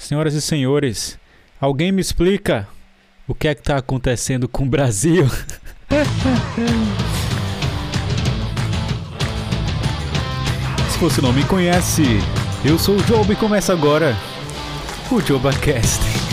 Senhoras e senhores, alguém me explica o que é que tá acontecendo com o Brasil? Se você não me conhece, eu sou o Job e começa agora o JobaCast.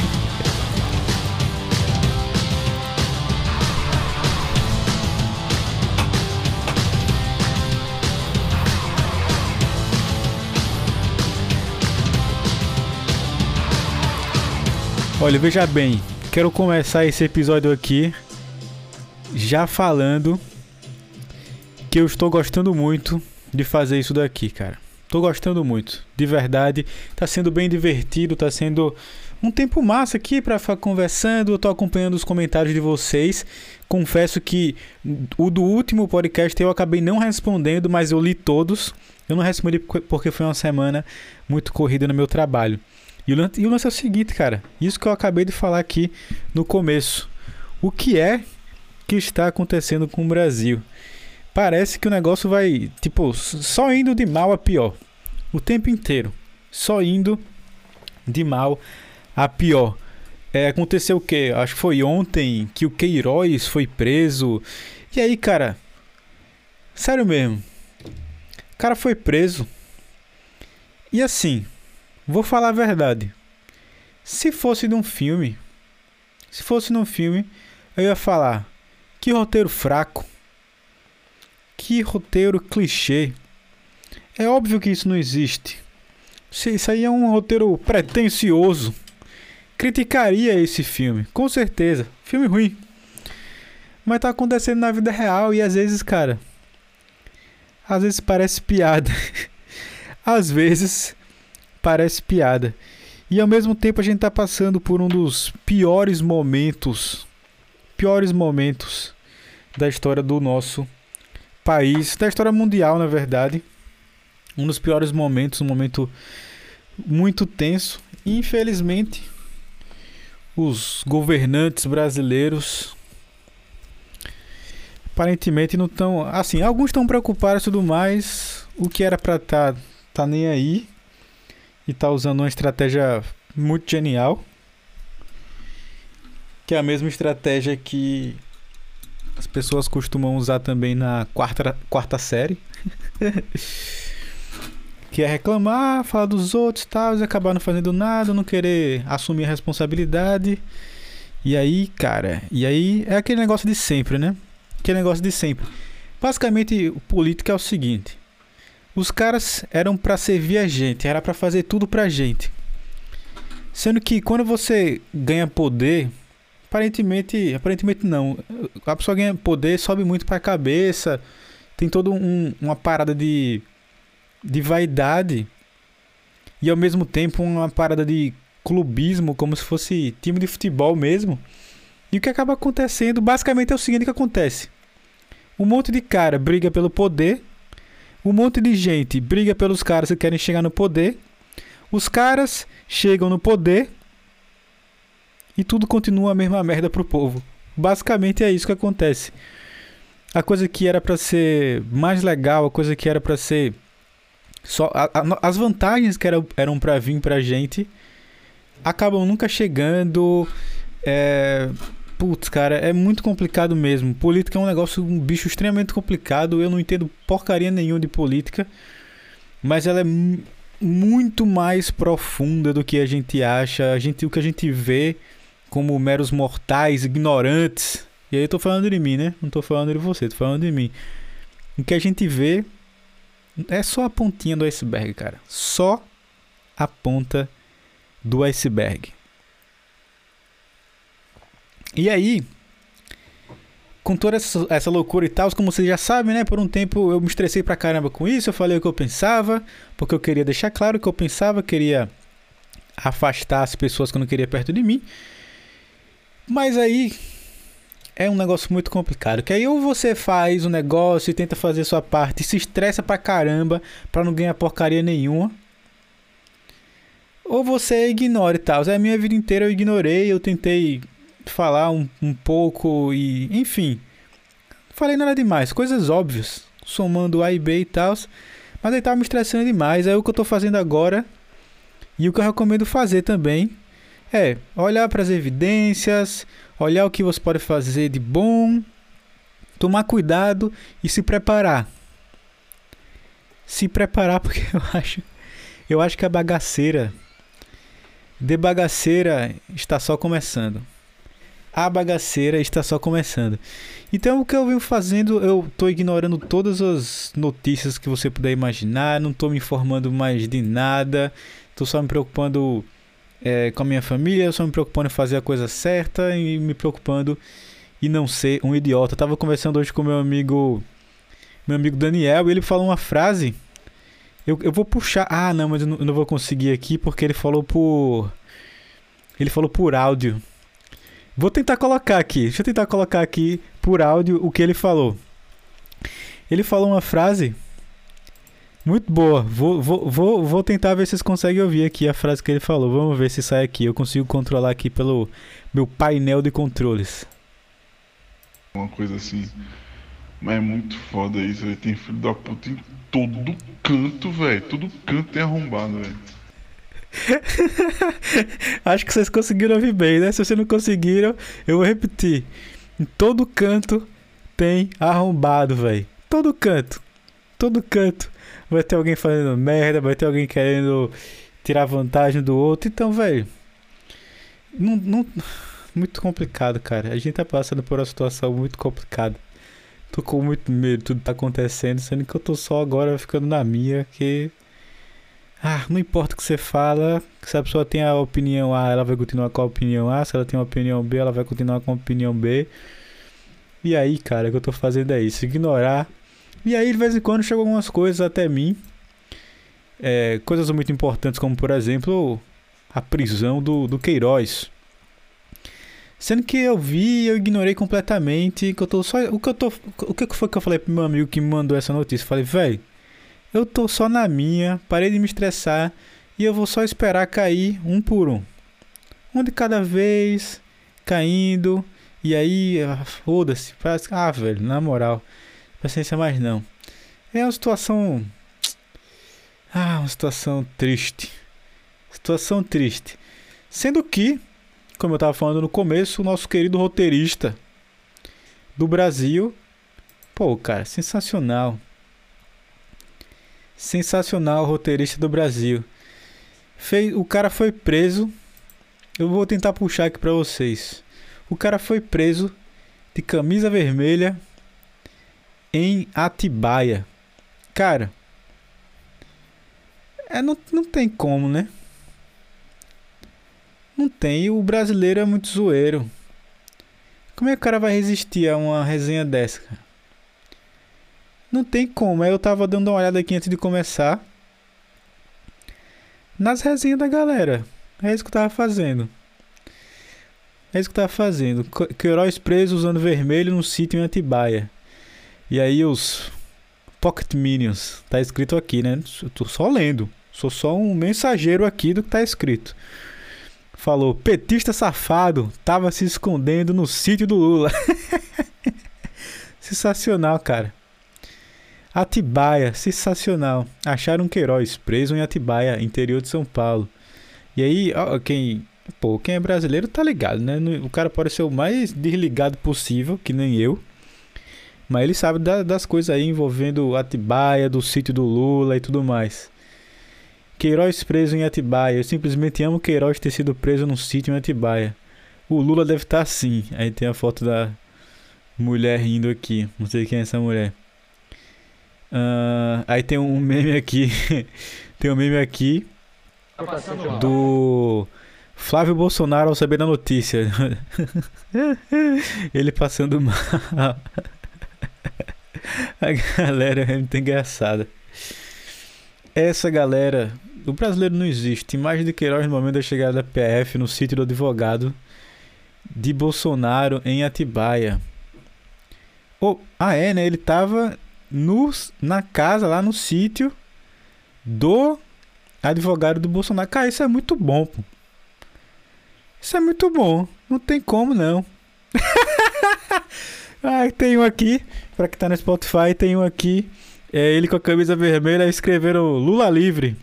Olha, veja bem, quero começar esse episódio aqui já falando que eu estou gostando muito de fazer isso daqui, cara. Tô gostando muito, de verdade. Tá sendo bem divertido, tá sendo um tempo massa aqui para ficar conversando. Eu tô acompanhando os comentários de vocês. Confesso que o do último podcast eu acabei não respondendo, mas eu li todos. Eu não respondi porque foi uma semana muito corrida no meu trabalho. E o lance é o seguinte, cara. Isso que eu acabei de falar aqui no começo. O que é que está acontecendo com o Brasil? Parece que o negócio vai, tipo, só indo de mal a pior. O tempo inteiro. Só indo de mal a pior. É, aconteceu o quê? Acho que foi ontem que o Queiroz foi preso. E aí, cara? Sério mesmo. O cara foi preso. E assim, Vou falar a verdade. Se fosse num filme, se fosse num filme, eu ia falar: que roteiro fraco, que roteiro clichê. É óbvio que isso não existe. Isso aí é um roteiro pretensioso. Criticaria esse filme, com certeza. Filme ruim. Mas tá acontecendo na vida real e às vezes, cara. Às vezes parece piada. às vezes parece piada. E ao mesmo tempo a gente está passando por um dos piores momentos, piores momentos da história do nosso país, da história mundial, na verdade. Um dos piores momentos, um momento muito tenso. E, infelizmente, os governantes brasileiros aparentemente não estão, assim, alguns estão preocupados e tudo mais, o que era para estar tá, tá nem aí e tá usando uma estratégia muito genial. Que é a mesma estratégia que as pessoas costumam usar também na quarta, quarta série. que é reclamar, falar dos outros tal, e acabar não fazendo nada, não querer assumir a responsabilidade. E aí, cara, e aí é aquele negócio de sempre, né? Aquele negócio de sempre. Basicamente, o político é o seguinte: os caras eram para servir a gente, era para fazer tudo pra gente. Sendo que quando você ganha poder, aparentemente, aparentemente não. A pessoa ganha poder, sobe muito para a cabeça, tem toda um, uma parada de de vaidade e ao mesmo tempo uma parada de clubismo, como se fosse time de futebol mesmo. E o que acaba acontecendo, basicamente é o seguinte que acontece. Um monte de cara briga pelo poder um monte de gente briga pelos caras que querem chegar no poder. Os caras chegam no poder e tudo continua a mesma merda pro povo. Basicamente é isso que acontece. A coisa que era para ser mais legal, a coisa que era para ser só a, a, as vantagens que eram, eram para vir pra gente acabam nunca chegando. É, Putz, cara, é muito complicado mesmo. Política é um negócio, um bicho extremamente complicado. Eu não entendo porcaria nenhuma de política. Mas ela é muito mais profunda do que a gente acha. A gente, o que a gente vê como meros mortais, ignorantes. E aí eu tô falando de mim, né? Não tô falando de você, tô falando de mim. O que a gente vê é só a pontinha do iceberg, cara. Só a ponta do iceberg. E aí, com toda essa, essa loucura e tal, como vocês já sabem, né? Por um tempo eu me estressei pra caramba com isso. Eu falei o que eu pensava, porque eu queria deixar claro o que eu pensava, queria afastar as pessoas que eu não queria perto de mim. Mas aí é um negócio muito complicado. Que aí ou você faz o um negócio e tenta fazer sua parte e se estressa pra caramba pra não ganhar porcaria nenhuma. Ou você ignora e tal. É a minha vida inteira eu ignorei, eu tentei falar um, um pouco e. Enfim. Falei nada demais, coisas óbvias. Somando A e B e tal. Mas aí tava me estressando demais. Aí o que eu tô fazendo agora E o que eu recomendo fazer também é olhar para as evidências, olhar o que você pode fazer de bom, tomar cuidado e se preparar. Se preparar porque eu acho eu acho que a bagaceira de bagaceira está só começando. A bagaceira está só começando. Então o que eu venho fazendo, eu estou ignorando todas as notícias que você puder imaginar, não estou me informando mais de nada, estou só me preocupando é, com a minha família, só me preocupando em fazer a coisa certa e me preocupando em não ser um idiota. Eu tava conversando hoje com meu amigo, meu amigo Daniel, e ele falou uma frase. Eu, eu vou puxar. Ah, não, mas eu não, eu não vou conseguir aqui porque ele falou por. Ele falou por áudio. Vou tentar colocar aqui. Deixa eu tentar colocar aqui por áudio o que ele falou. Ele falou uma frase muito boa. Vou, vou, vou, vou tentar ver se vocês conseguem ouvir aqui a frase que ele falou. Vamos ver se sai aqui. Eu consigo controlar aqui pelo meu painel de controles. Uma coisa assim. Mas é muito foda isso, velho. Tem filho da puta em todo canto, velho. Todo canto tem arrombado, velho. Acho que vocês conseguiram ouvir bem, né? Se vocês não conseguiram, eu vou repetir. Em todo canto tem arrombado, velho. Todo canto. Todo canto vai ter alguém fazendo merda, vai ter alguém querendo tirar vantagem do outro. Então, velho, não, não, muito complicado, cara. A gente tá passando por uma situação muito complicada. Tô com muito medo tudo tá acontecendo, sendo que eu tô só agora ficando na minha, que ah, não importa o que você fala, se a pessoa tem a opinião A, ela vai continuar com a opinião A, se ela tem a opinião B, ela vai continuar com a opinião B. E aí, cara, o que eu tô fazendo é isso, ignorar e aí, de vez em quando, chegam algumas coisas até mim. É, coisas muito importantes, como por exemplo a prisão do, do Queiroz. Sendo que eu vi eu ignorei completamente. Que eu tô só, o que eu tô. O que foi que eu falei pro meu amigo que me mandou essa notícia? falei, velho, eu tô só na minha, parei de me estressar e eu vou só esperar cair um por um. Um de cada vez, caindo. E aí, ah, foda-se. Ah, velho, na moral paciência mais não. É uma situação. Ah, uma situação triste. Situação triste. Sendo que, como eu estava falando no começo, o nosso querido roteirista do Brasil. Pô, cara, sensacional. Sensacional roteirista do Brasil. Fez, o cara foi preso. Eu vou tentar puxar aqui para vocês. O cara foi preso de camisa vermelha em Atibaia. Cara, é, não, não tem como, né? Não tem. O brasileiro é muito zoeiro. Como é que o cara vai resistir a uma resenha dessa, cara? Não tem como. Eu tava dando uma olhada aqui antes de começar. Nas resenhas da galera. É isso que eu tava fazendo. É isso que eu tava fazendo. Queiroz preso usando vermelho no sítio em Atibaia. E aí os Pocket Minions, tá escrito aqui, né? Eu tô só lendo. Sou só um mensageiro aqui do que tá escrito. Falou: petista safado, tava se escondendo no sítio do Lula. sensacional, cara. Atibaia, sensacional. Acharam Queiroz preso em Atibaia, interior de São Paulo. E aí, ó, quem, pô, quem é brasileiro tá ligado, né? O cara pode ser o mais desligado possível, que nem eu. Mas ele sabe da, das coisas aí envolvendo Atibaia, do sítio do Lula e tudo mais. Queiroz preso em Atibaia. Eu simplesmente amo Queiroz ter sido preso num sítio em Atibaia. O Lula deve estar tá assim. Aí tem a foto da mulher rindo aqui. Não sei quem é essa mulher. Uh, aí tem um meme aqui. tem um meme aqui. Do Flávio Bolsonaro ao saber da notícia. Ele passando mal. A galera é muito engraçada. Essa galera. O brasileiro não existe. Imagem de Queiroz no momento da chegada da PF no sítio do advogado de Bolsonaro em Atibaia. Oh, ah, é, né? Ele tava na casa, lá no sítio do advogado do Bolsonaro. Cara, isso é muito bom, pô. Isso é muito bom. Não tem como, não. ah, tem um aqui. Pra que tá no Spotify, tem um aqui. É ele com a camisa vermelha escreveram Lula livre.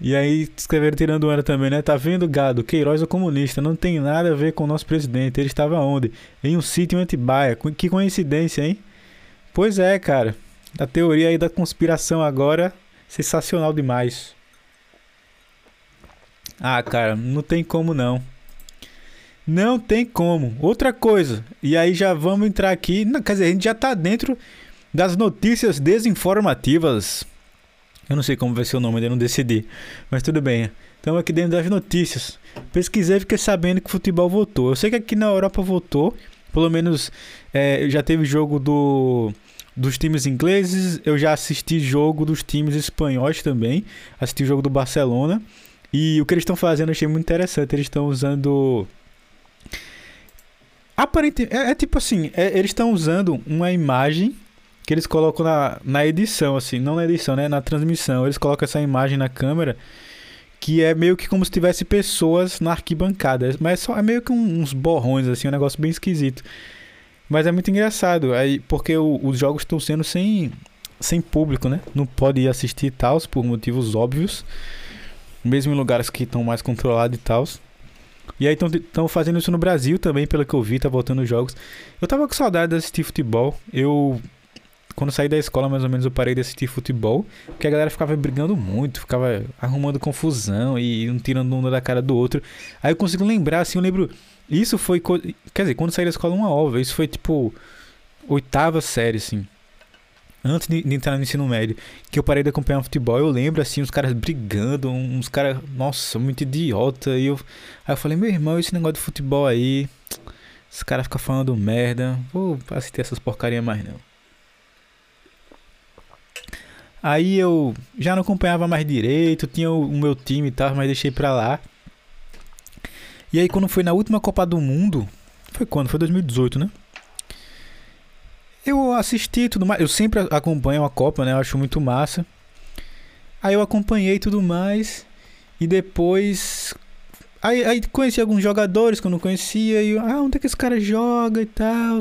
E aí escreveram tirando onda também, né? Tá vendo, gado? Queiroz é comunista. Não tem nada a ver com o nosso presidente. Ele estava onde? Em um sítio em Antibaia. Que coincidência, hein? Pois é, cara. A teoria aí da conspiração agora, sensacional demais. Ah, cara, não tem como não. Não tem como. Outra coisa, e aí já vamos entrar aqui. Não, quer dizer, a gente já tá dentro das notícias desinformativas. Eu não sei como vai ser o nome, ainda não decidi. Mas tudo bem. Estamos aqui dentro das notícias. Pesquisei e fiquei sabendo que o futebol voltou. Eu sei que aqui na Europa voltou. Pelo menos é, já teve jogo do, dos times ingleses. Eu já assisti jogo dos times espanhóis também. Assisti o jogo do Barcelona. E o que eles estão fazendo eu achei muito interessante. Eles estão usando Aparentemente, é, é tipo assim, é, eles estão usando uma imagem que eles colocam na, na edição, assim, não na edição, né? Na transmissão. Eles colocam essa imagem na câmera que é meio que como se tivesse pessoas na arquibancada. Mas é só, é meio que uns borrões, assim, um negócio bem esquisito. Mas é muito engraçado, aí, porque o, os jogos estão sendo sem, sem público, né? Não pode ir assistir e tal, por motivos óbvios. Mesmo em lugares que estão mais controlados e tal. E aí estão fazendo isso no Brasil também, pelo que eu vi, tá voltando os jogos. Eu tava com saudade de assistir futebol. Eu. Quando saí da escola, mais ou menos, eu parei de assistir futebol. Porque a galera ficava brigando muito, ficava arrumando confusão e um tirando um da cara do outro. Aí eu consigo lembrar, assim, eu lembro. Isso foi. Quer dizer, quando saí da escola, uma ova. Isso foi tipo. Oitava série, assim antes de, de, entrar no ensino médio, que eu parei de acompanhar futebol, eu lembro assim, os caras brigando, uns caras, nossa, muito idiota. E eu, aí eu falei, meu irmão, esse negócio de futebol aí, os caras ficam falando merda, vou assistir essas porcarias mais não. Aí eu já não acompanhava mais direito, tinha o, o meu time e tal, mas deixei pra lá. E aí quando foi na última Copa do Mundo, foi quando? Foi 2018, né? Eu assisti tudo mais. Eu sempre acompanho a Copa, né? Eu acho muito massa. Aí eu acompanhei tudo mais. E depois. Aí, aí conheci alguns jogadores que eu não conhecia. E ah, onde é que esse cara joga e tal.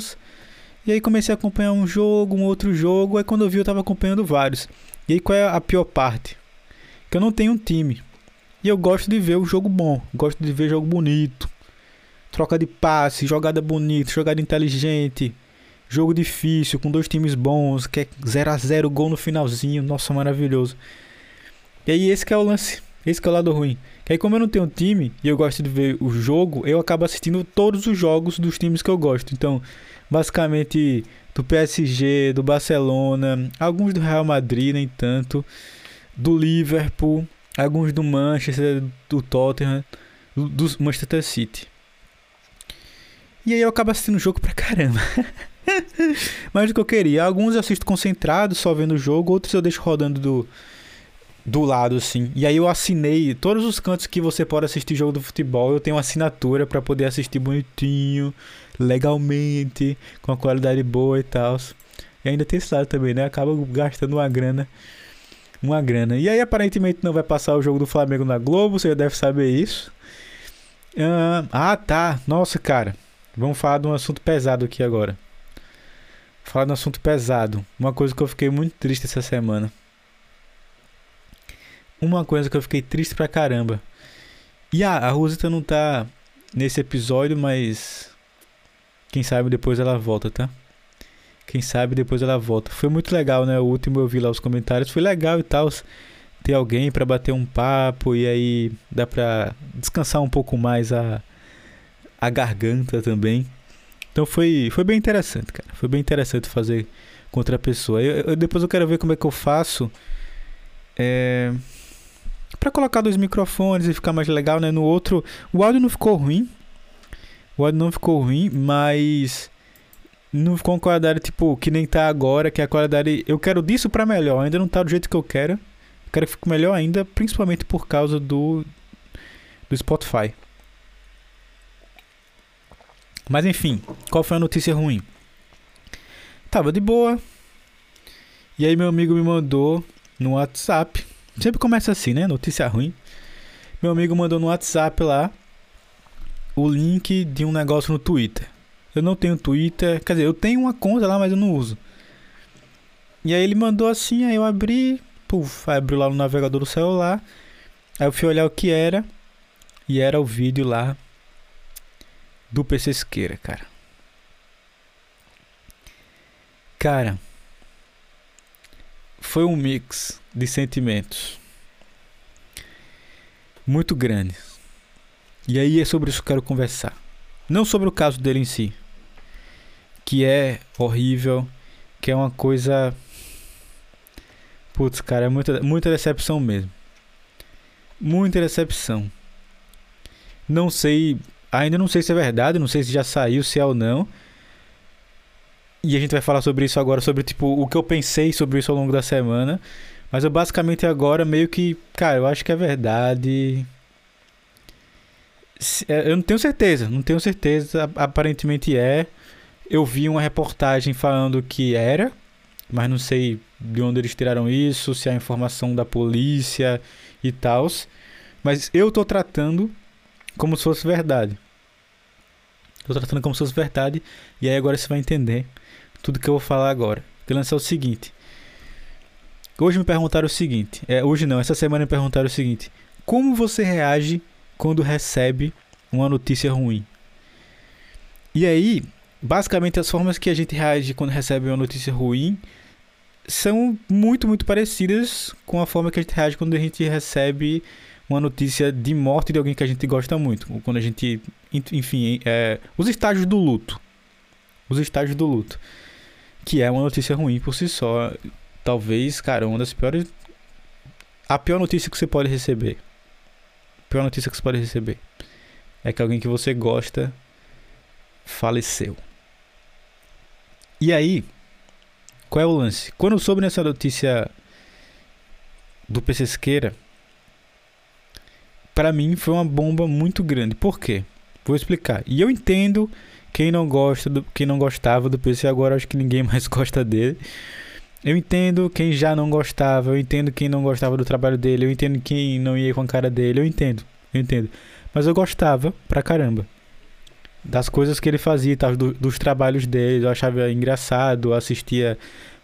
E aí comecei a acompanhar um jogo, um outro jogo. Aí quando eu vi, eu tava acompanhando vários. E aí qual é a pior parte? Que eu não tenho um time. E eu gosto de ver o jogo bom. Gosto de ver jogo bonito. Troca de passe, jogada bonita, jogada inteligente. Jogo difícil, com dois times bons, que é 0 a 0 gol no finalzinho, nossa, maravilhoso. E aí esse que é o lance, esse que é o lado ruim. Que aí como eu não tenho time e eu gosto de ver o jogo, eu acabo assistindo todos os jogos dos times que eu gosto. Então, basicamente do PSG, do Barcelona, alguns do Real Madrid, nem tanto, do Liverpool, alguns do Manchester, do Tottenham, do, Manchester City. E aí eu acabo assistindo o jogo pra caramba. Mais do que eu queria. Alguns eu assisto concentrado, só vendo o jogo, outros eu deixo rodando do, do lado, assim. E aí eu assinei todos os cantos que você pode assistir jogo do futebol. Eu tenho assinatura para poder assistir bonitinho, legalmente, com a qualidade boa e tal. E ainda tem esse lado também, né? Acaba gastando uma grana. Uma grana. E aí aparentemente não vai passar o jogo do Flamengo na Globo, você já deve saber isso. Ah, tá. Nossa, cara. Vamos falar de um assunto pesado aqui agora. Falar de um assunto pesado. Uma coisa que eu fiquei muito triste essa semana. Uma coisa que eu fiquei triste pra caramba. E a Rosita não tá nesse episódio, mas. Quem sabe depois ela volta, tá? Quem sabe depois ela volta. Foi muito legal, né? O último eu vi lá os comentários. Foi legal e tal. Ter alguém para bater um papo e aí dá pra descansar um pouco mais a, a garganta também. Então foi, foi bem interessante, cara. Foi bem interessante fazer com outra pessoa. Eu, eu, depois eu quero ver como é que eu faço. É, para colocar dois microfones e ficar mais legal, né? No outro, o áudio não ficou ruim. O áudio não ficou ruim, mas não ficou uma qualidade tipo que nem tá agora, que é a qualidade eu quero disso para melhor, ainda não tá do jeito que eu quero. Quero que fique melhor ainda, principalmente por causa do do Spotify. Mas enfim, qual foi a notícia ruim? Tava de boa. E aí meu amigo me mandou no WhatsApp. Sempre começa assim, né? Notícia ruim. Meu amigo mandou no WhatsApp lá o link de um negócio no Twitter. Eu não tenho Twitter, quer dizer, eu tenho uma conta lá, mas eu não uso. E aí ele mandou assim, aí eu abri, puf, abriu lá no navegador do celular. Aí eu fui olhar o que era. E era o vídeo lá do PC Esqueira, cara. Cara, foi um mix de sentimentos muito grandes. E aí é sobre isso que eu quero conversar. Não sobre o caso dele em si, que é horrível, que é uma coisa. Putz, cara, é muita, muita decepção mesmo. Muita decepção. Não sei, ainda não sei se é verdade, não sei se já saiu, se é ou não. E a gente vai falar sobre isso agora, sobre tipo o que eu pensei sobre isso ao longo da semana. Mas eu basicamente agora meio que, cara, eu acho que é verdade. É, eu não tenho certeza, não tenho certeza. Aparentemente é. Eu vi uma reportagem falando que era, mas não sei de onde eles tiraram isso, se é informação da polícia e tal. Mas eu tô tratando como se fosse verdade. Tô tratando como se fosse verdade. E aí agora você vai entender tudo que eu vou falar agora. Vou lançar o seguinte. Hoje me perguntaram o seguinte. É, hoje não, essa semana me perguntaram o seguinte. Como você reage quando recebe uma notícia ruim? E aí, basicamente as formas que a gente reage quando recebe uma notícia ruim são muito, muito parecidas com a forma que a gente reage quando a gente recebe uma notícia de morte de alguém que a gente gosta muito. Quando a gente. Enfim, é, os estágios do luto. Os estágios do luto. Que é uma notícia ruim por si só. Talvez, cara, uma das piores. A pior notícia que você pode receber. A pior notícia que você pode receber. É que alguém que você gosta faleceu. E aí, qual é o lance? Quando eu soube nessa notícia do Pesqueira, para mim foi uma bomba muito grande. Por quê? Vou explicar. E eu entendo quem não gosta do, quem não gostava do PC agora acho que ninguém mais gosta dele. Eu entendo quem já não gostava, eu entendo quem não gostava do trabalho dele, eu entendo quem não ia com a cara dele, eu entendo, eu entendo. Mas eu gostava pra caramba das coisas que ele fazia, tal, do, dos trabalhos dele, eu achava engraçado, eu assistia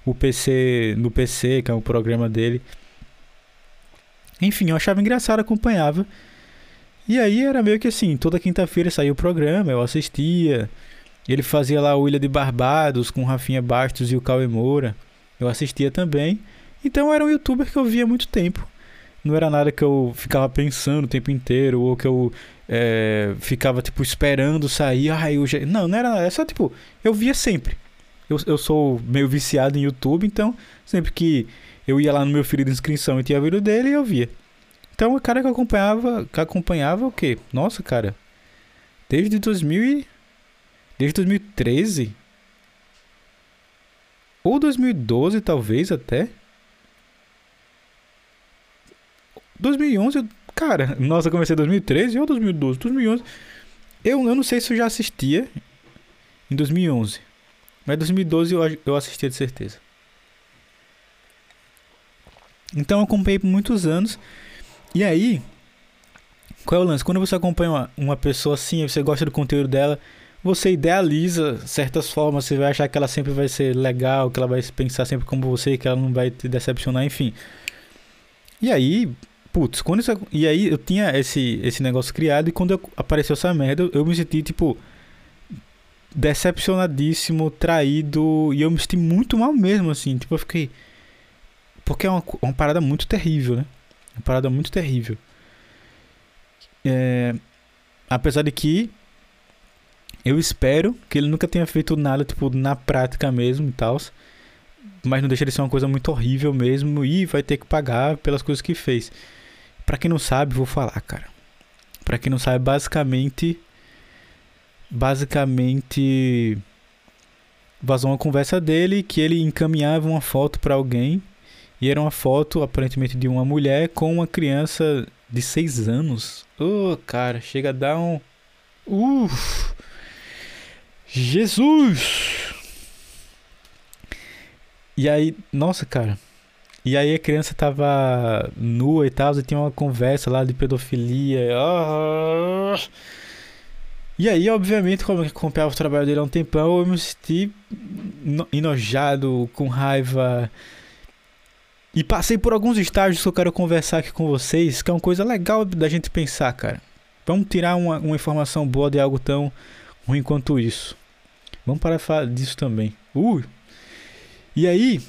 o PC no PC, que é o programa dele. Enfim, eu achava engraçado, acompanhava. E aí era meio que assim, toda quinta-feira saía o programa, eu assistia. Ele fazia lá o Ilha de Barbados com Rafinha Bastos e o Cauê Moura. Eu assistia também. Então era um youtuber que eu via muito tempo. Não era nada que eu ficava pensando o tempo inteiro, ou que eu é, ficava, tipo, esperando sair. Ah, eu já... Não, não era nada. É só, tipo, eu via sempre. Eu, eu sou meio viciado em YouTube, então sempre que eu ia lá no meu filho de inscrição e tinha vídeo dele, eu via. Então o cara que acompanhava, que acompanhava o quê? Nossa, cara. Desde 2000 e... Desde 2013? Ou 2012, talvez, até. 2011, cara, nossa, eu comecei em 2013 ou 2012? 2011. Eu, eu não sei se eu já assistia em 2011. Mas 2012 eu, eu assistia de certeza. Então eu acompanhei por muitos anos. E aí, qual é o lance? Quando você acompanha uma, uma pessoa assim, você gosta do conteúdo dela, você idealiza certas formas, você vai achar que ela sempre vai ser legal, que ela vai pensar sempre como você, que ela não vai te decepcionar, enfim. E aí, putz, quando isso, e aí eu tinha esse esse negócio criado e quando apareceu essa merda, eu me senti tipo decepcionadíssimo, traído, e eu me senti muito mal mesmo assim, tipo eu fiquei porque é uma, uma parada muito terrível, né? Uma parada muito terrível. É, apesar de que eu espero que ele nunca tenha feito nada, tipo, na prática mesmo e tal. Mas não deixa de ser uma coisa muito horrível mesmo e vai ter que pagar pelas coisas que fez. Pra quem não sabe, vou falar, cara. Pra quem não sabe, basicamente. Basicamente. Vazou uma conversa dele que ele encaminhava uma foto para alguém e era uma foto, aparentemente, de uma mulher com uma criança de 6 anos. Oh, cara, chega a dar um. Uff! Jesus! E aí, nossa, cara. E aí a criança tava nua e tal, e tinha uma conversa lá de pedofilia. Ah! E aí, obviamente, como eu acompanhava o trabalho dele há um tempão, eu me senti enojado, com raiva E passei por alguns estágios que eu quero conversar aqui com vocês, que é uma coisa legal da gente pensar, cara. Vamos tirar uma, uma informação boa de algo tão ruim quanto isso. Vamos parar de falar disso também. Uh! E aí,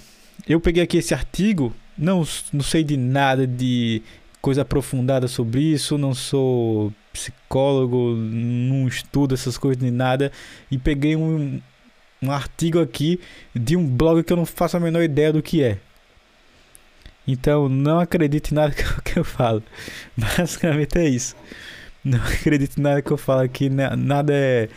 eu peguei aqui esse artigo, não, não sei de nada de coisa aprofundada sobre isso, não sou psicólogo, não estudo essas coisas nem nada, e peguei um, um artigo aqui de um blog que eu não faço a menor ideia do que é. Então, não acredite em nada que eu falo. Basicamente é isso. Não acredite em nada que eu falo aqui. Nada é.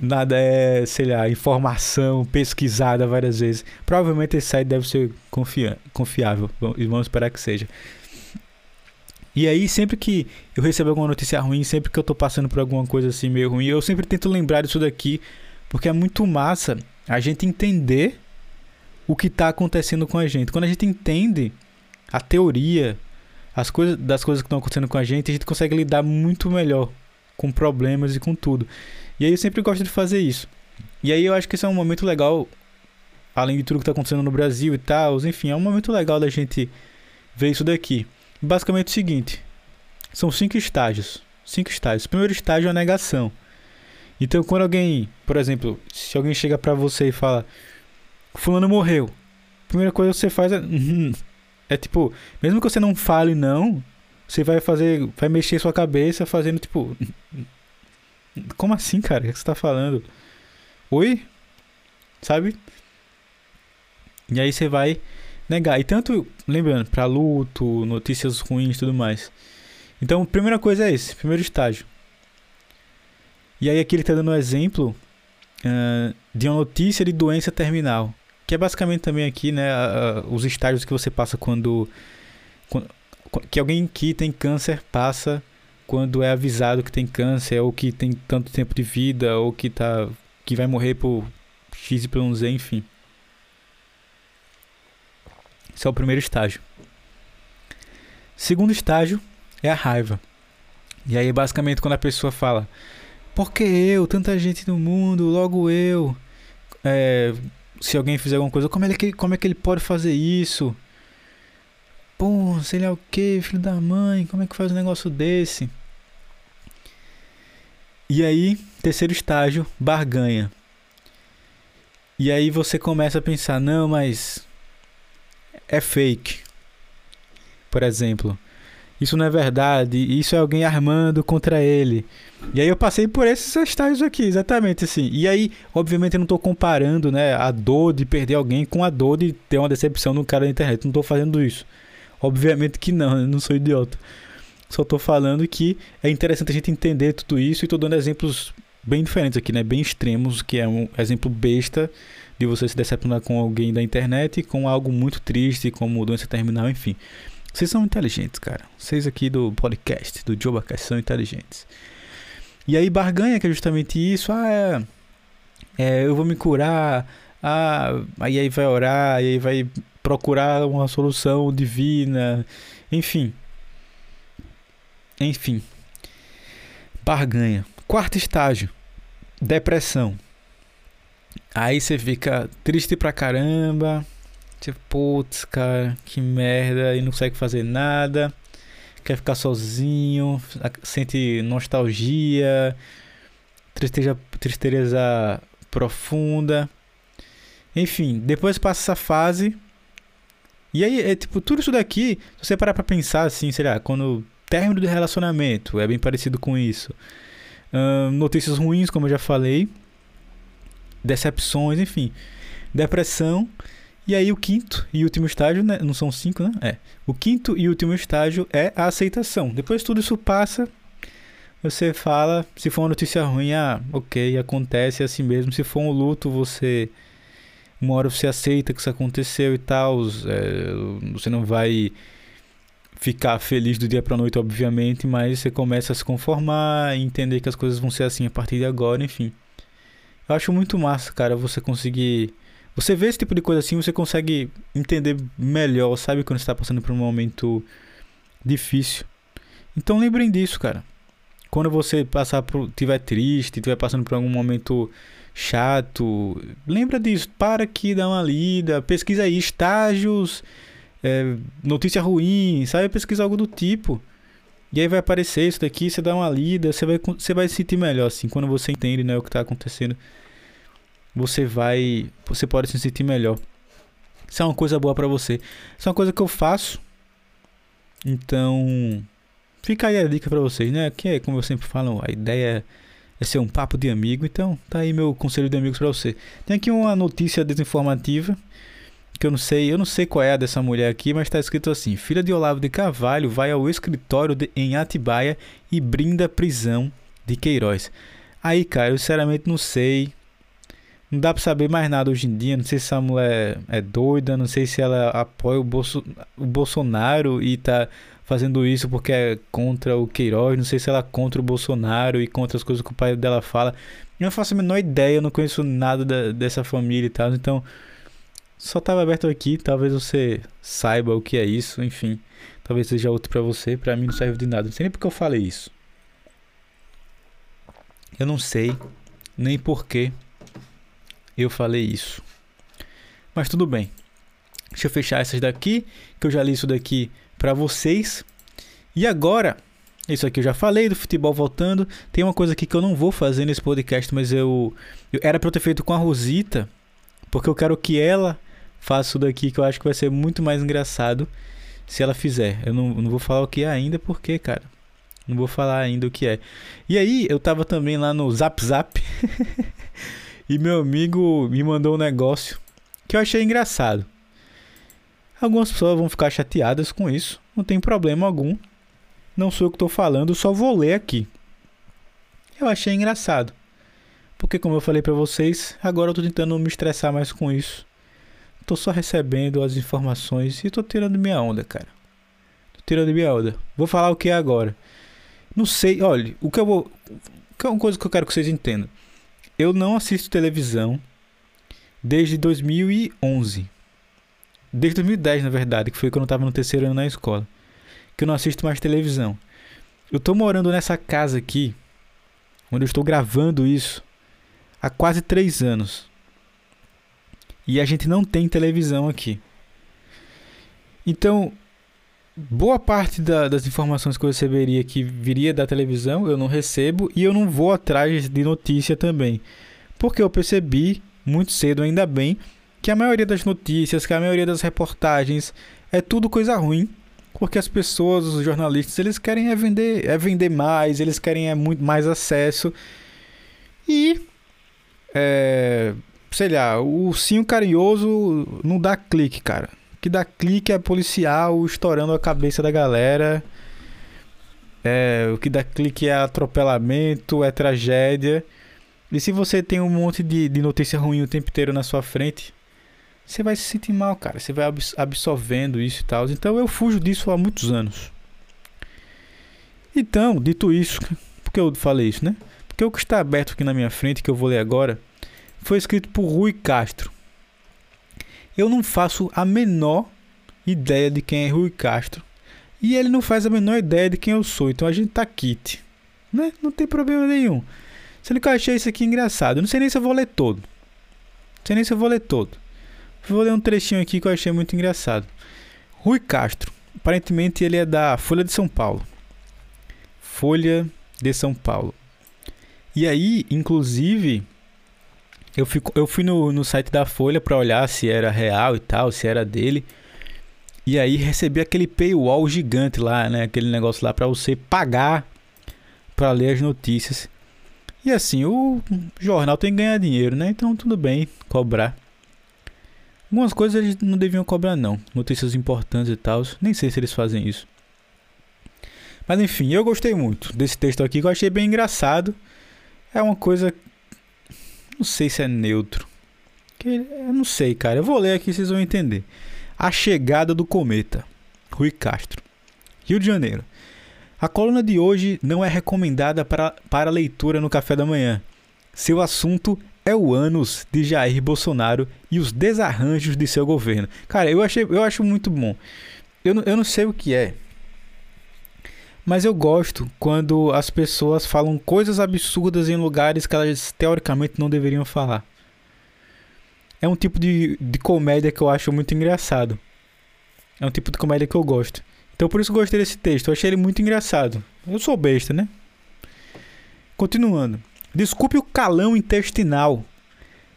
Nada é, sei lá, informação pesquisada várias vezes. Provavelmente esse site deve ser confia confiável. E vamos esperar que seja. E aí, sempre que eu recebo alguma notícia ruim, sempre que eu tô passando por alguma coisa assim meio ruim, eu sempre tento lembrar disso daqui. Porque é muito massa a gente entender o que está acontecendo com a gente. Quando a gente entende a teoria as coisas, das coisas que estão acontecendo com a gente, a gente consegue lidar muito melhor com problemas e com tudo. E aí eu sempre gosto de fazer isso. E aí eu acho que esse é um momento legal, além de tudo que está acontecendo no Brasil e tal, enfim, é um momento legal da gente ver isso daqui. Basicamente é o seguinte: são cinco estágios. Cinco estágios. O primeiro estágio é a negação. Então, quando alguém, por exemplo, se alguém chega para você e fala: Fulano morreu. A primeira coisa que você faz é. Uhum. É tipo, mesmo que você não fale não, você vai fazer. Vai mexer sua cabeça fazendo tipo. Como assim, cara? O que você tá falando? Oi? Sabe? E aí você vai negar. E tanto, lembrando, para luto, notícias ruins e tudo mais. Então, primeira coisa é esse, primeiro estágio. E aí aqui ele está dando um exemplo uh, de uma notícia de doença terminal. Que é basicamente também aqui, né, uh, os estágios que você passa quando, quando, que alguém que tem câncer passa quando é avisado que tem câncer ou que tem tanto tempo de vida ou que tá que vai morrer por x y z, enfim. Esse é o primeiro estágio. Segundo estágio é a raiva. E aí basicamente quando a pessoa fala: "Por que eu, tanta gente no mundo, logo eu?" É, se alguém fizer alguma coisa, como é que, como é que ele pode fazer isso? Pô, sei lá o que, filho da mãe, como é que faz um negócio desse? E aí, terceiro estágio, barganha. E aí você começa a pensar, não, mas é fake. Por exemplo, isso não é verdade, isso é alguém armando contra ele. E aí eu passei por esses estágios aqui, exatamente assim. E aí, obviamente, eu não estou comparando, né, a dor de perder alguém com a dor de ter uma decepção no cara da internet. Não estou fazendo isso. Obviamente que não, eu não sou idiota. Só estou falando que é interessante a gente entender tudo isso e estou dando exemplos bem diferentes aqui, né, bem extremos, que é um exemplo besta de você se decepcionar com alguém da internet, com algo muito triste, como doença terminal, enfim. Vocês são inteligentes, cara. Vocês aqui do podcast, do Jobacast, são inteligentes. E aí barganha, que é justamente isso. Ah, é, é, eu vou me curar. Ah, aí, aí vai orar, aí vai procurar uma solução divina. Enfim. Enfim. Barganha. Quarto estágio. Depressão. Aí você fica triste pra caramba. Tipo, putz, cara, que merda, e não consegue fazer nada, quer ficar sozinho, sente nostalgia, tristeza, tristeza profunda. Enfim, depois passa essa fase. E aí, é tipo, tudo isso daqui, se você parar pra pensar assim, sei lá, quando término do relacionamento, é bem parecido com isso. Hum, notícias ruins, como eu já falei. Decepções, enfim. Depressão. E aí o quinto e último estágio, né? Não são cinco, né? É. O quinto e último estágio é a aceitação. Depois tudo isso passa, você fala, se for uma notícia ruim, ah, ok, acontece é assim mesmo. Se for um luto, você uma hora você aceita que isso aconteceu e tal. É, você não vai ficar feliz do dia para noite, obviamente, mas você começa a se conformar, entender que as coisas vão ser assim a partir de agora, enfim. Eu acho muito massa, cara, você conseguir você vê esse tipo de coisa assim, você consegue entender melhor, sabe? Quando está passando por um momento difícil. Então lembrem disso, cara. Quando você passar por, tiver triste, tiver passando por algum momento chato, lembra disso, para aqui, dá uma lida, pesquisa aí estágios, é, notícia ruim, sabe? Pesquisa algo do tipo. E aí vai aparecer isso daqui, você dá uma lida, você vai, você vai se sentir melhor, assim, quando você entende né, o que está acontecendo. Você vai. Você pode se sentir melhor. Isso é uma coisa boa para você. Isso é uma coisa que eu faço. Então. Fica aí a dica para vocês, né? Que é, como eu sempre falo, a ideia é ser um papo de amigo. Então, tá aí meu conselho de amigos para você. Tem aqui uma notícia desinformativa que eu não sei, eu não sei qual é a dessa mulher aqui, mas está escrito assim: Filha de Olavo de Carvalho vai ao escritório de, em Atibaia e brinda prisão de Queiroz. Aí, cara, eu sinceramente não sei. Não dá para saber mais nada hoje em dia. Não sei se essa mulher é doida, não sei se ela apoia o, Bolso, o Bolsonaro e tá fazendo isso porque é contra o Queiroz, não sei se ela é contra o Bolsonaro e contra as coisas que o pai dela fala. Eu não faço a menor ideia, eu não conheço nada da, dessa família e tal, então só estava aberto aqui, talvez você saiba o que é isso, enfim. Talvez seja outro para você, para mim não serve de nada. Não sei nem porque eu falei isso. Eu não sei nem por que eu falei isso. Mas tudo bem. Deixa eu fechar essas daqui, que eu já li isso daqui para vocês. E agora, isso aqui eu já falei do futebol voltando. Tem uma coisa aqui que eu não vou fazer nesse podcast, mas eu, eu era para eu ter feito com a Rosita, porque eu quero que ela faço daqui que eu acho que vai ser muito mais engraçado se ela fizer. Eu não, não vou falar o que é ainda, porque, cara, não vou falar ainda o que é. E aí, eu tava também lá no Zap Zap e meu amigo me mandou um negócio que eu achei engraçado. Algumas pessoas vão ficar chateadas com isso, não tem problema algum. Não sou eu que estou falando, só vou ler aqui. Eu achei engraçado. Porque como eu falei para vocês, agora eu tô tentando me estressar mais com isso tô só recebendo as informações e tô tirando minha onda, cara. Tô tirando minha onda. Vou falar o que é agora. Não sei, olha, o que eu vou. Que é uma coisa que eu quero que vocês entendam. Eu não assisto televisão desde 2011. Desde 2010, na verdade, que foi quando eu tava no terceiro ano na escola. Que eu não assisto mais televisão. Eu tô morando nessa casa aqui, onde eu estou gravando isso, há quase três anos. E a gente não tem televisão aqui. Então, boa parte da, das informações que eu receberia que viria da televisão, eu não recebo e eu não vou atrás de notícia também. Porque eu percebi muito cedo, ainda bem, que a maioria das notícias, que a maioria das reportagens é tudo coisa ruim. Porque as pessoas, os jornalistas, eles querem é vender, é vender mais, eles querem é muito mais acesso. E é, sei lá, o ursinho carinhoso não dá clique, cara. O que dá clique é policial estourando a cabeça da galera. É, o que dá clique é atropelamento, é tragédia. E se você tem um monte de, de notícia ruim o tempo inteiro na sua frente, você vai se sentir mal, cara. Você vai absorvendo isso e tal. Então eu fujo disso há muitos anos. Então, dito isso, por que eu falei isso, né? Porque o que está aberto aqui na minha frente, que eu vou ler agora, foi escrito por Rui Castro. Eu não faço a menor ideia de quem é Rui Castro. E ele não faz a menor ideia de quem eu sou. Então a gente tá kit. Né? Não tem problema nenhum. Sendo que eu achei isso aqui engraçado. Eu não sei nem se eu vou ler todo. Não sei nem se eu vou ler todo. Vou ler um trechinho aqui que eu achei muito engraçado. Rui Castro. Aparentemente ele é da Folha de São Paulo. Folha de São Paulo. E aí, inclusive, eu, fico, eu fui no, no site da Folha para olhar se era real e tal, se era dele. E aí recebi aquele paywall gigante lá, né? Aquele negócio lá para você pagar para ler as notícias. E assim, o jornal tem que ganhar dinheiro, né? Então tudo bem cobrar. Algumas coisas eles não deviam cobrar não. Notícias importantes e tal. Nem sei se eles fazem isso. Mas enfim, eu gostei muito desse texto aqui que eu achei bem engraçado. É uma coisa não sei se é neutro. Eu não sei, cara. Eu vou ler aqui, vocês vão entender. A chegada do cometa. Rui Castro. Rio de Janeiro. A coluna de hoje não é recomendada para, para leitura no café da manhã. Seu assunto é o ânus de Jair Bolsonaro e os desarranjos de seu governo. Cara, eu, achei, eu acho muito bom. Eu, eu não sei o que é. Mas eu gosto quando as pessoas falam coisas absurdas em lugares que elas teoricamente não deveriam falar. É um tipo de, de comédia que eu acho muito engraçado. É um tipo de comédia que eu gosto. Então por isso gostei desse texto. Eu achei ele muito engraçado. Eu sou besta, né? Continuando. Desculpe o calão intestinal,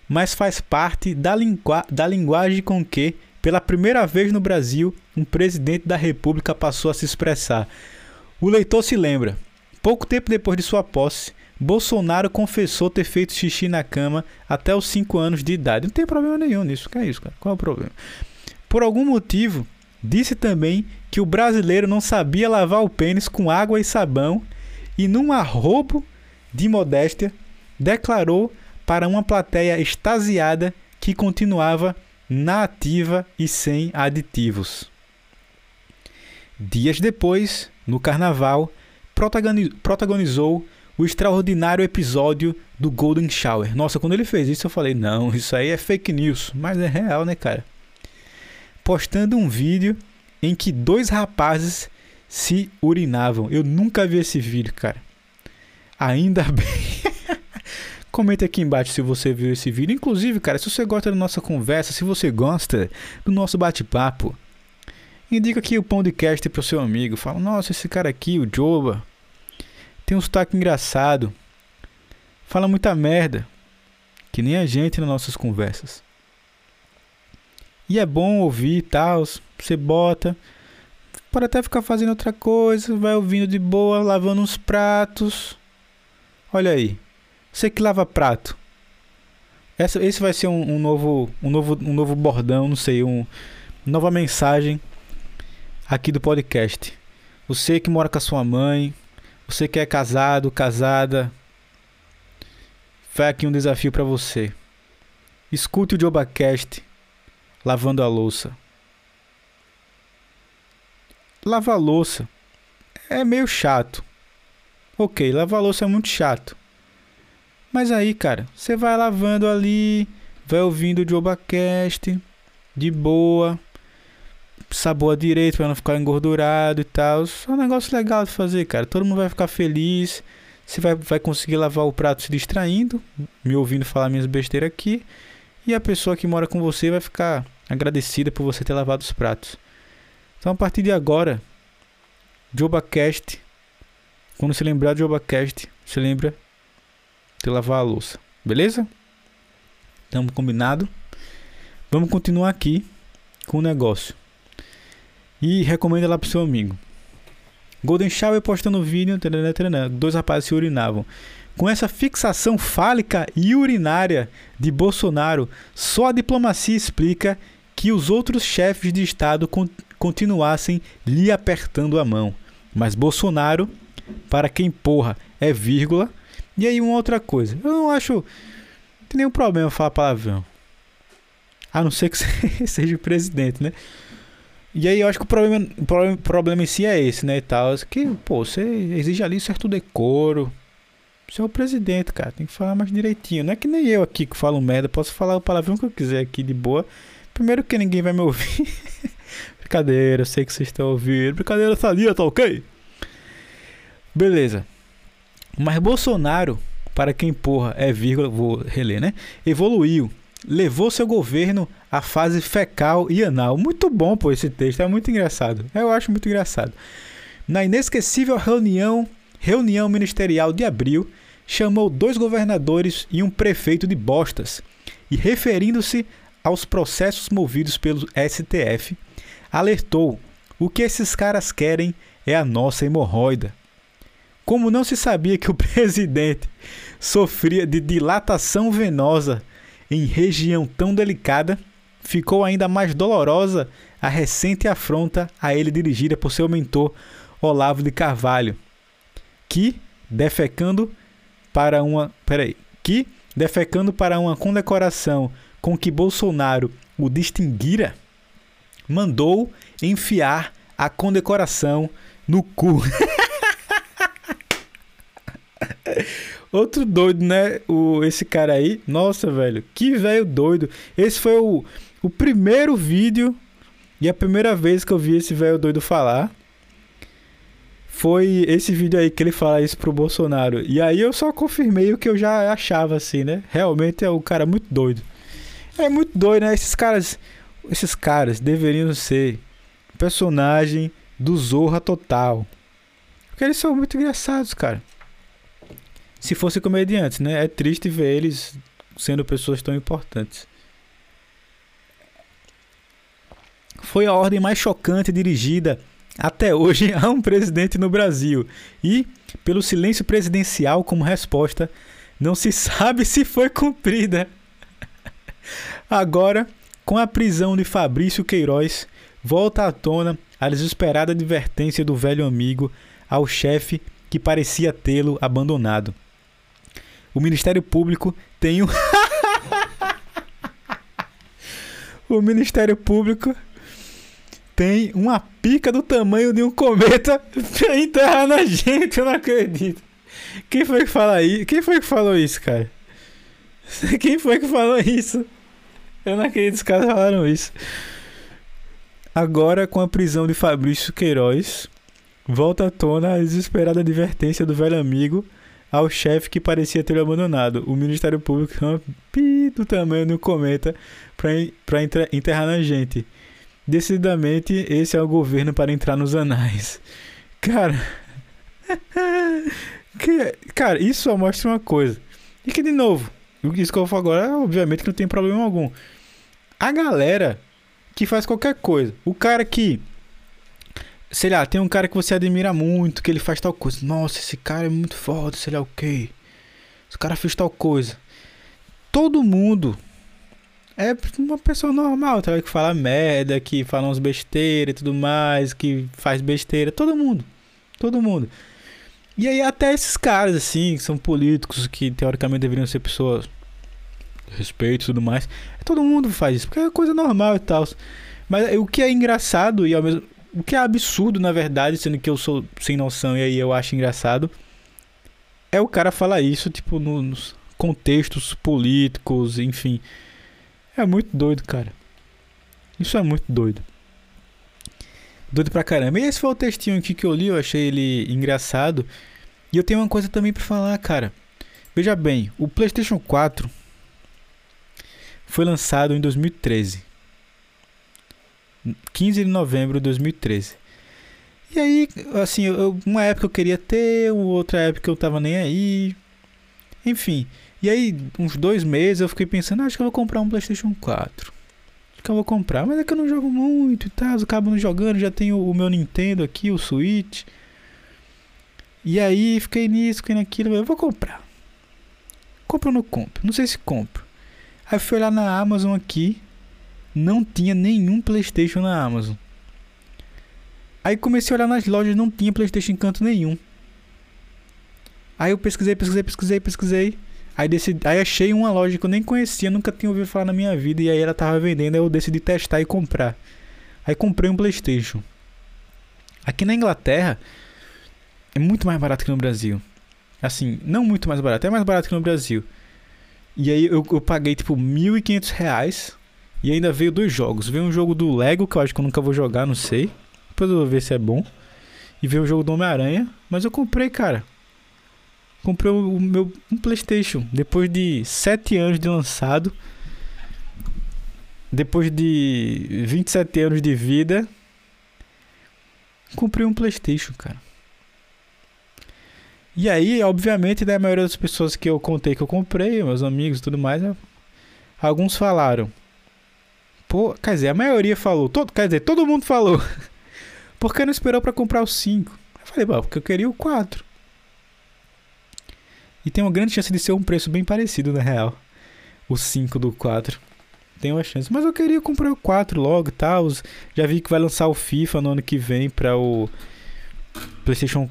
mas faz parte da, lingua da linguagem com que, pela primeira vez no Brasil, um presidente da República passou a se expressar. O leitor se lembra. Pouco tempo depois de sua posse, Bolsonaro confessou ter feito xixi na cama até os 5 anos de idade. Não tem problema nenhum nisso. Que é isso, cara? Qual é o problema? Por algum motivo, disse também que o brasileiro não sabia lavar o pênis com água e sabão e, num arrobo de modéstia, declarou para uma plateia extasiada que continuava na ativa e sem aditivos. Dias depois, no carnaval, protagonizou o extraordinário episódio do Golden Shower. Nossa, quando ele fez isso, eu falei: não, isso aí é fake news, mas é real, né, cara? Postando um vídeo em que dois rapazes se urinavam. Eu nunca vi esse vídeo, cara. Ainda bem. Comente aqui embaixo se você viu esse vídeo. Inclusive, cara, se você gosta da nossa conversa, se você gosta do nosso bate-papo, indica aqui o podcast pro seu amigo. Fala, nossa, esse cara aqui, o Joba, tem um sotaque engraçado. Fala muita merda. Que nem a gente nas nossas conversas. E é bom ouvir tal. Você bota. Pode até ficar fazendo outra coisa. Vai ouvindo de boa, lavando uns pratos. Olha aí. Você que lava prato. Essa, esse vai ser um, um, novo, um, novo, um novo bordão, não sei, um, nova mensagem aqui do podcast. Você que mora com a sua mãe, você que é casado, casada, vai aqui um desafio para você. Escute o JobaCast lavando a louça. Lavar louça é meio chato. Ok, lavar louça é muito chato. Mas aí, cara, você vai lavando ali, vai ouvindo o JobaCast de boa, sabor direito para não ficar engordurado e tal. É um negócio legal de fazer, cara. Todo mundo vai ficar feliz. Você vai, vai conseguir lavar o prato se distraindo, me ouvindo falar minhas besteiras aqui. E a pessoa que mora com você vai ficar agradecida por você ter lavado os pratos. Então, a partir de agora, JobaCast quando se lembrar de Obacast, se lembra de lavar a louça. Beleza? Estamos combinado? Vamos continuar aqui com o negócio. E recomenda lá pro seu amigo. Golden Shower postando vídeo, taranã, taranã, dois rapazes se urinavam. Com essa fixação fálica e urinária de Bolsonaro, só a diplomacia explica que os outros chefes de Estado con continuassem lhe apertando a mão. Mas Bolsonaro para quem porra é vírgula. E aí uma outra coisa, eu não acho não tem nenhum problema falar palavrão. A não ser que seja o presidente, né? E aí eu acho que o problema, o problema, problema em si é esse, né, e tal, que, pô, você exige ali certo decoro. Você é o presidente, cara, tem que falar mais direitinho. Não é que nem eu aqui que falo merda, posso falar o palavrão que eu quiser aqui de boa. Primeiro que ninguém vai me ouvir. Brincadeira, eu sei que vocês estão ouvindo. Brincadeira sadia, tá ok? Beleza. Mas Bolsonaro, para quem porra é vírgula, vou reler, né? Evoluiu. Levou seu governo à fase fecal e anal. Muito bom, pô, esse texto. É muito engraçado. Eu acho muito engraçado. Na inesquecível reunião, reunião ministerial de abril, chamou dois governadores e um prefeito de bostas. E referindo-se aos processos movidos pelo STF, alertou: o que esses caras querem é a nossa hemorroida. Como não se sabia que o presidente sofria de dilatação venosa em região tão delicada, ficou ainda mais dolorosa a recente afronta a ele dirigida por seu mentor Olavo de Carvalho, que defecando para uma, peraí, que defecando para uma condecoração com que Bolsonaro o distinguira, mandou enfiar a condecoração no cu. Outro doido, né? O, esse cara aí. Nossa, velho. Que velho doido. Esse foi o, o primeiro vídeo e a primeira vez que eu vi esse velho doido falar. foi esse vídeo aí que ele fala isso pro Bolsonaro. E aí eu só confirmei o que eu já achava, assim, né? Realmente é um cara muito doido. É muito doido, né? Esses caras. Esses caras deveriam ser personagem do Zorra Total. Porque eles são muito engraçados, cara. Se fossem comediantes, né? É triste ver eles sendo pessoas tão importantes. Foi a ordem mais chocante dirigida até hoje a um presidente no Brasil. E, pelo silêncio presidencial como resposta, não se sabe se foi cumprida. Agora, com a prisão de Fabrício Queiroz, volta à tona a desesperada advertência do velho amigo ao chefe que parecia tê-lo abandonado. O Ministério Público tem um. o Ministério Público tem uma pica do tamanho de um cometa pra enterrar na gente, eu não acredito. Quem foi que fala isso? Quem foi que falou isso, cara? Quem foi que falou isso? Eu não acredito que os caras falaram isso. Agora, com a prisão de Fabrício Queiroz, volta à tona a desesperada advertência do velho amigo ao chefe que parecia ter abandonado. O Ministério Público pi do tamanho um cometa para enterrar na gente. Decididamente, esse é o governo para entrar nos anais. Cara. que, cara, isso só mostra uma coisa. E que, de novo, isso que eu falar agora, obviamente que não tem problema algum. A galera que faz qualquer coisa. O cara que. Sei lá, tem um cara que você admira muito, que ele faz tal coisa. Nossa, esse cara é muito foda, sei lá o que. Esse cara fez tal coisa. Todo mundo é uma pessoa normal, tá? Que fala merda, que fala uns besteiras e tudo mais, que faz besteira. Todo mundo. Todo mundo. E aí até esses caras, assim, que são políticos, que teoricamente deveriam ser pessoas respeito e tudo mais. Todo mundo faz isso, porque é coisa normal e tal. Mas o que é engraçado e ao mesmo o que é absurdo, na verdade, sendo que eu sou sem noção e aí eu acho engraçado, é o cara falar isso, tipo, nos contextos políticos, enfim. É muito doido, cara. Isso é muito doido. Doido pra caramba. E esse foi o textinho aqui que eu li, eu achei ele engraçado. E eu tenho uma coisa também para falar, cara. Veja bem, o PlayStation 4 foi lançado em 2013. 15 de novembro de 2013. E aí, assim, eu, uma época eu queria ter, outra época eu tava nem aí. Enfim. E aí, uns dois meses eu fiquei pensando, ah, acho que eu vou comprar um PlayStation 4. Acho que eu vou comprar, mas é que eu não jogo muito e tal. Eu acabo não jogando, já tenho o meu Nintendo aqui, o Switch. E aí, fiquei nisso, fiquei naquilo. Eu vou comprar. Compro ou não compro? Não sei se compro. Aí fui olhar na Amazon aqui. Não tinha nenhum PlayStation na Amazon. Aí comecei a olhar nas lojas, não tinha PlayStation em canto nenhum. Aí eu pesquisei, pesquisei, pesquisei, pesquisei. Aí, decidi, aí achei uma loja que eu nem conhecia, nunca tinha ouvido falar na minha vida. E aí ela tava vendendo, aí eu decidi testar e comprar. Aí comprei um Playstation. Aqui na Inglaterra é muito mais barato que no Brasil. Assim, não muito mais barato, é mais barato que no Brasil. E aí eu, eu paguei tipo 1.500 reais. E ainda veio dois jogos. Veio um jogo do Lego, que eu acho que eu nunca vou jogar, não sei. Depois eu vou ver se é bom. E veio o jogo do Homem-Aranha. Mas eu comprei, cara comprei o meu um PlayStation depois de 7 anos de lançado. Depois de 27 anos de vida, comprei um PlayStation, cara. E aí, obviamente, da maioria das pessoas que eu contei que eu comprei, meus amigos e tudo mais, alguns falaram. Pô, quer dizer, a maioria falou, todo, quer dizer, todo mundo falou. Por que não esperou para comprar o 5? Eu falei, bom, porque eu queria o 4. E tem uma grande chance de ser um preço bem parecido, na real. O 5 do 4. Tem uma chance. Mas eu queria comprar o 4 logo e tal. Já vi que vai lançar o FIFA no ano que vem para o PlayStation.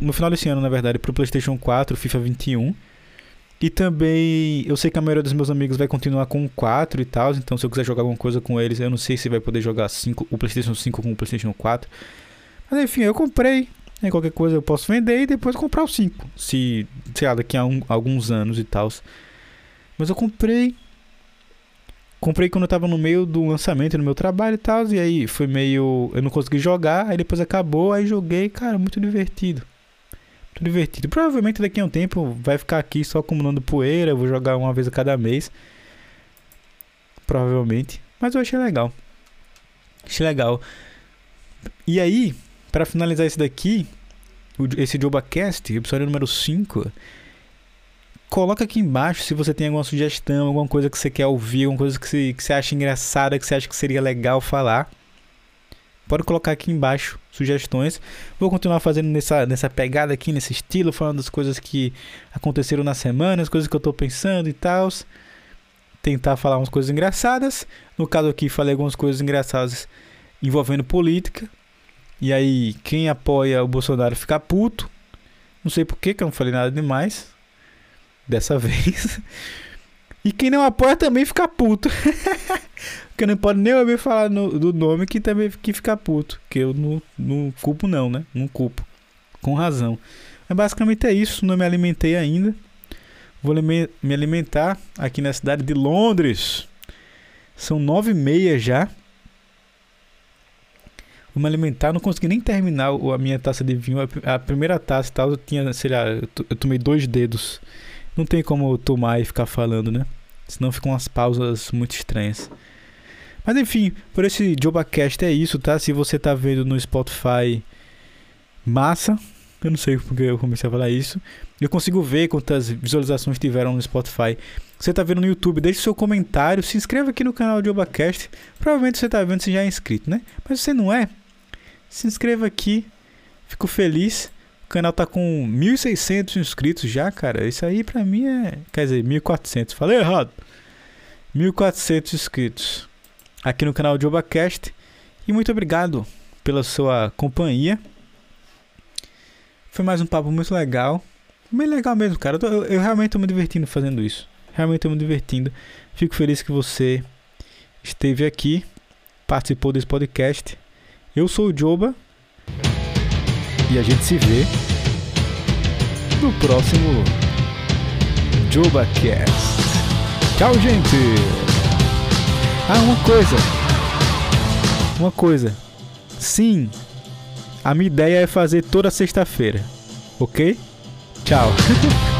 No final desse ano, na verdade, para o PlayStation 4, FIFA 21. E também eu sei que a maioria dos meus amigos vai continuar com o 4 e tal. Então, se eu quiser jogar alguma coisa com eles, eu não sei se vai poder jogar 5, o PlayStation 5 com o PlayStation 4. Mas enfim, eu comprei. Aí qualquer coisa eu posso vender e depois comprar o 5. Se, sei lá, daqui a um, alguns anos e tal. Mas eu comprei. Comprei quando eu tava no meio do lançamento no meu trabalho e tal. E aí foi meio. Eu não consegui jogar, aí depois acabou, aí joguei, cara, muito divertido. Muito divertido. Provavelmente daqui a um tempo vai ficar aqui só acumulando poeira. Eu vou jogar uma vez a cada mês. Provavelmente. Mas eu achei legal. Achei legal. E aí, para finalizar esse daqui, esse JobaCast, episódio número 5, coloca aqui embaixo se você tem alguma sugestão, alguma coisa que você quer ouvir, alguma coisa que você, que você acha engraçada, que você acha que seria legal falar. Pode colocar aqui embaixo sugestões. Vou continuar fazendo nessa, nessa pegada aqui, nesse estilo, falando das coisas que aconteceram na semana, as coisas que eu tô pensando e tal. Tentar falar umas coisas engraçadas. No caso aqui, falei algumas coisas engraçadas envolvendo política. E aí, quem apoia o Bolsonaro fica puto. Não sei por que, que eu não falei nada demais. Dessa vez. E quem não apoia também fica puto. Porque não pode nem ouvir falar no, do nome que também que fica puto. Que eu não, não culpo, não, né? Não culpo. Com razão. Mas basicamente é isso. Não me alimentei ainda. Vou me alimentar aqui na cidade de Londres. São nove e meia já. Vou me alimentar. Não consegui nem terminar a minha taça de vinho. A primeira taça e tal, eu tinha, sei lá, eu tomei dois dedos. Não tem como tomar e ficar falando, né? Senão ficam umas pausas muito estranhas. Mas enfim, por esse JobaCast é isso, tá? Se você tá vendo no Spotify, massa. Eu não sei porque eu comecei a falar isso. Eu consigo ver quantas visualizações tiveram no Spotify. Você tá vendo no YouTube, deixe seu comentário, se inscreva aqui no canal de JobaCast. Provavelmente você tá vendo se já é inscrito, né? Mas se você não é, se inscreva aqui. Fico feliz. O canal tá com 1.600 inscritos já, cara. Isso aí pra mim é. Quer dizer, 1.400. Falei errado. 1.400 inscritos aqui no canal de Obacast. E muito obrigado pela sua companhia. Foi mais um papo muito legal. Bem legal mesmo, cara. Eu, eu, eu realmente tô me divertindo fazendo isso. Realmente tô me divertindo. Fico feliz que você esteve aqui, participou desse podcast. Eu sou o Joba. E a gente se vê no próximo JobaCast. Tchau, gente! Ah, uma coisa. Uma coisa. Sim, a minha ideia é fazer toda sexta-feira. Ok? Tchau.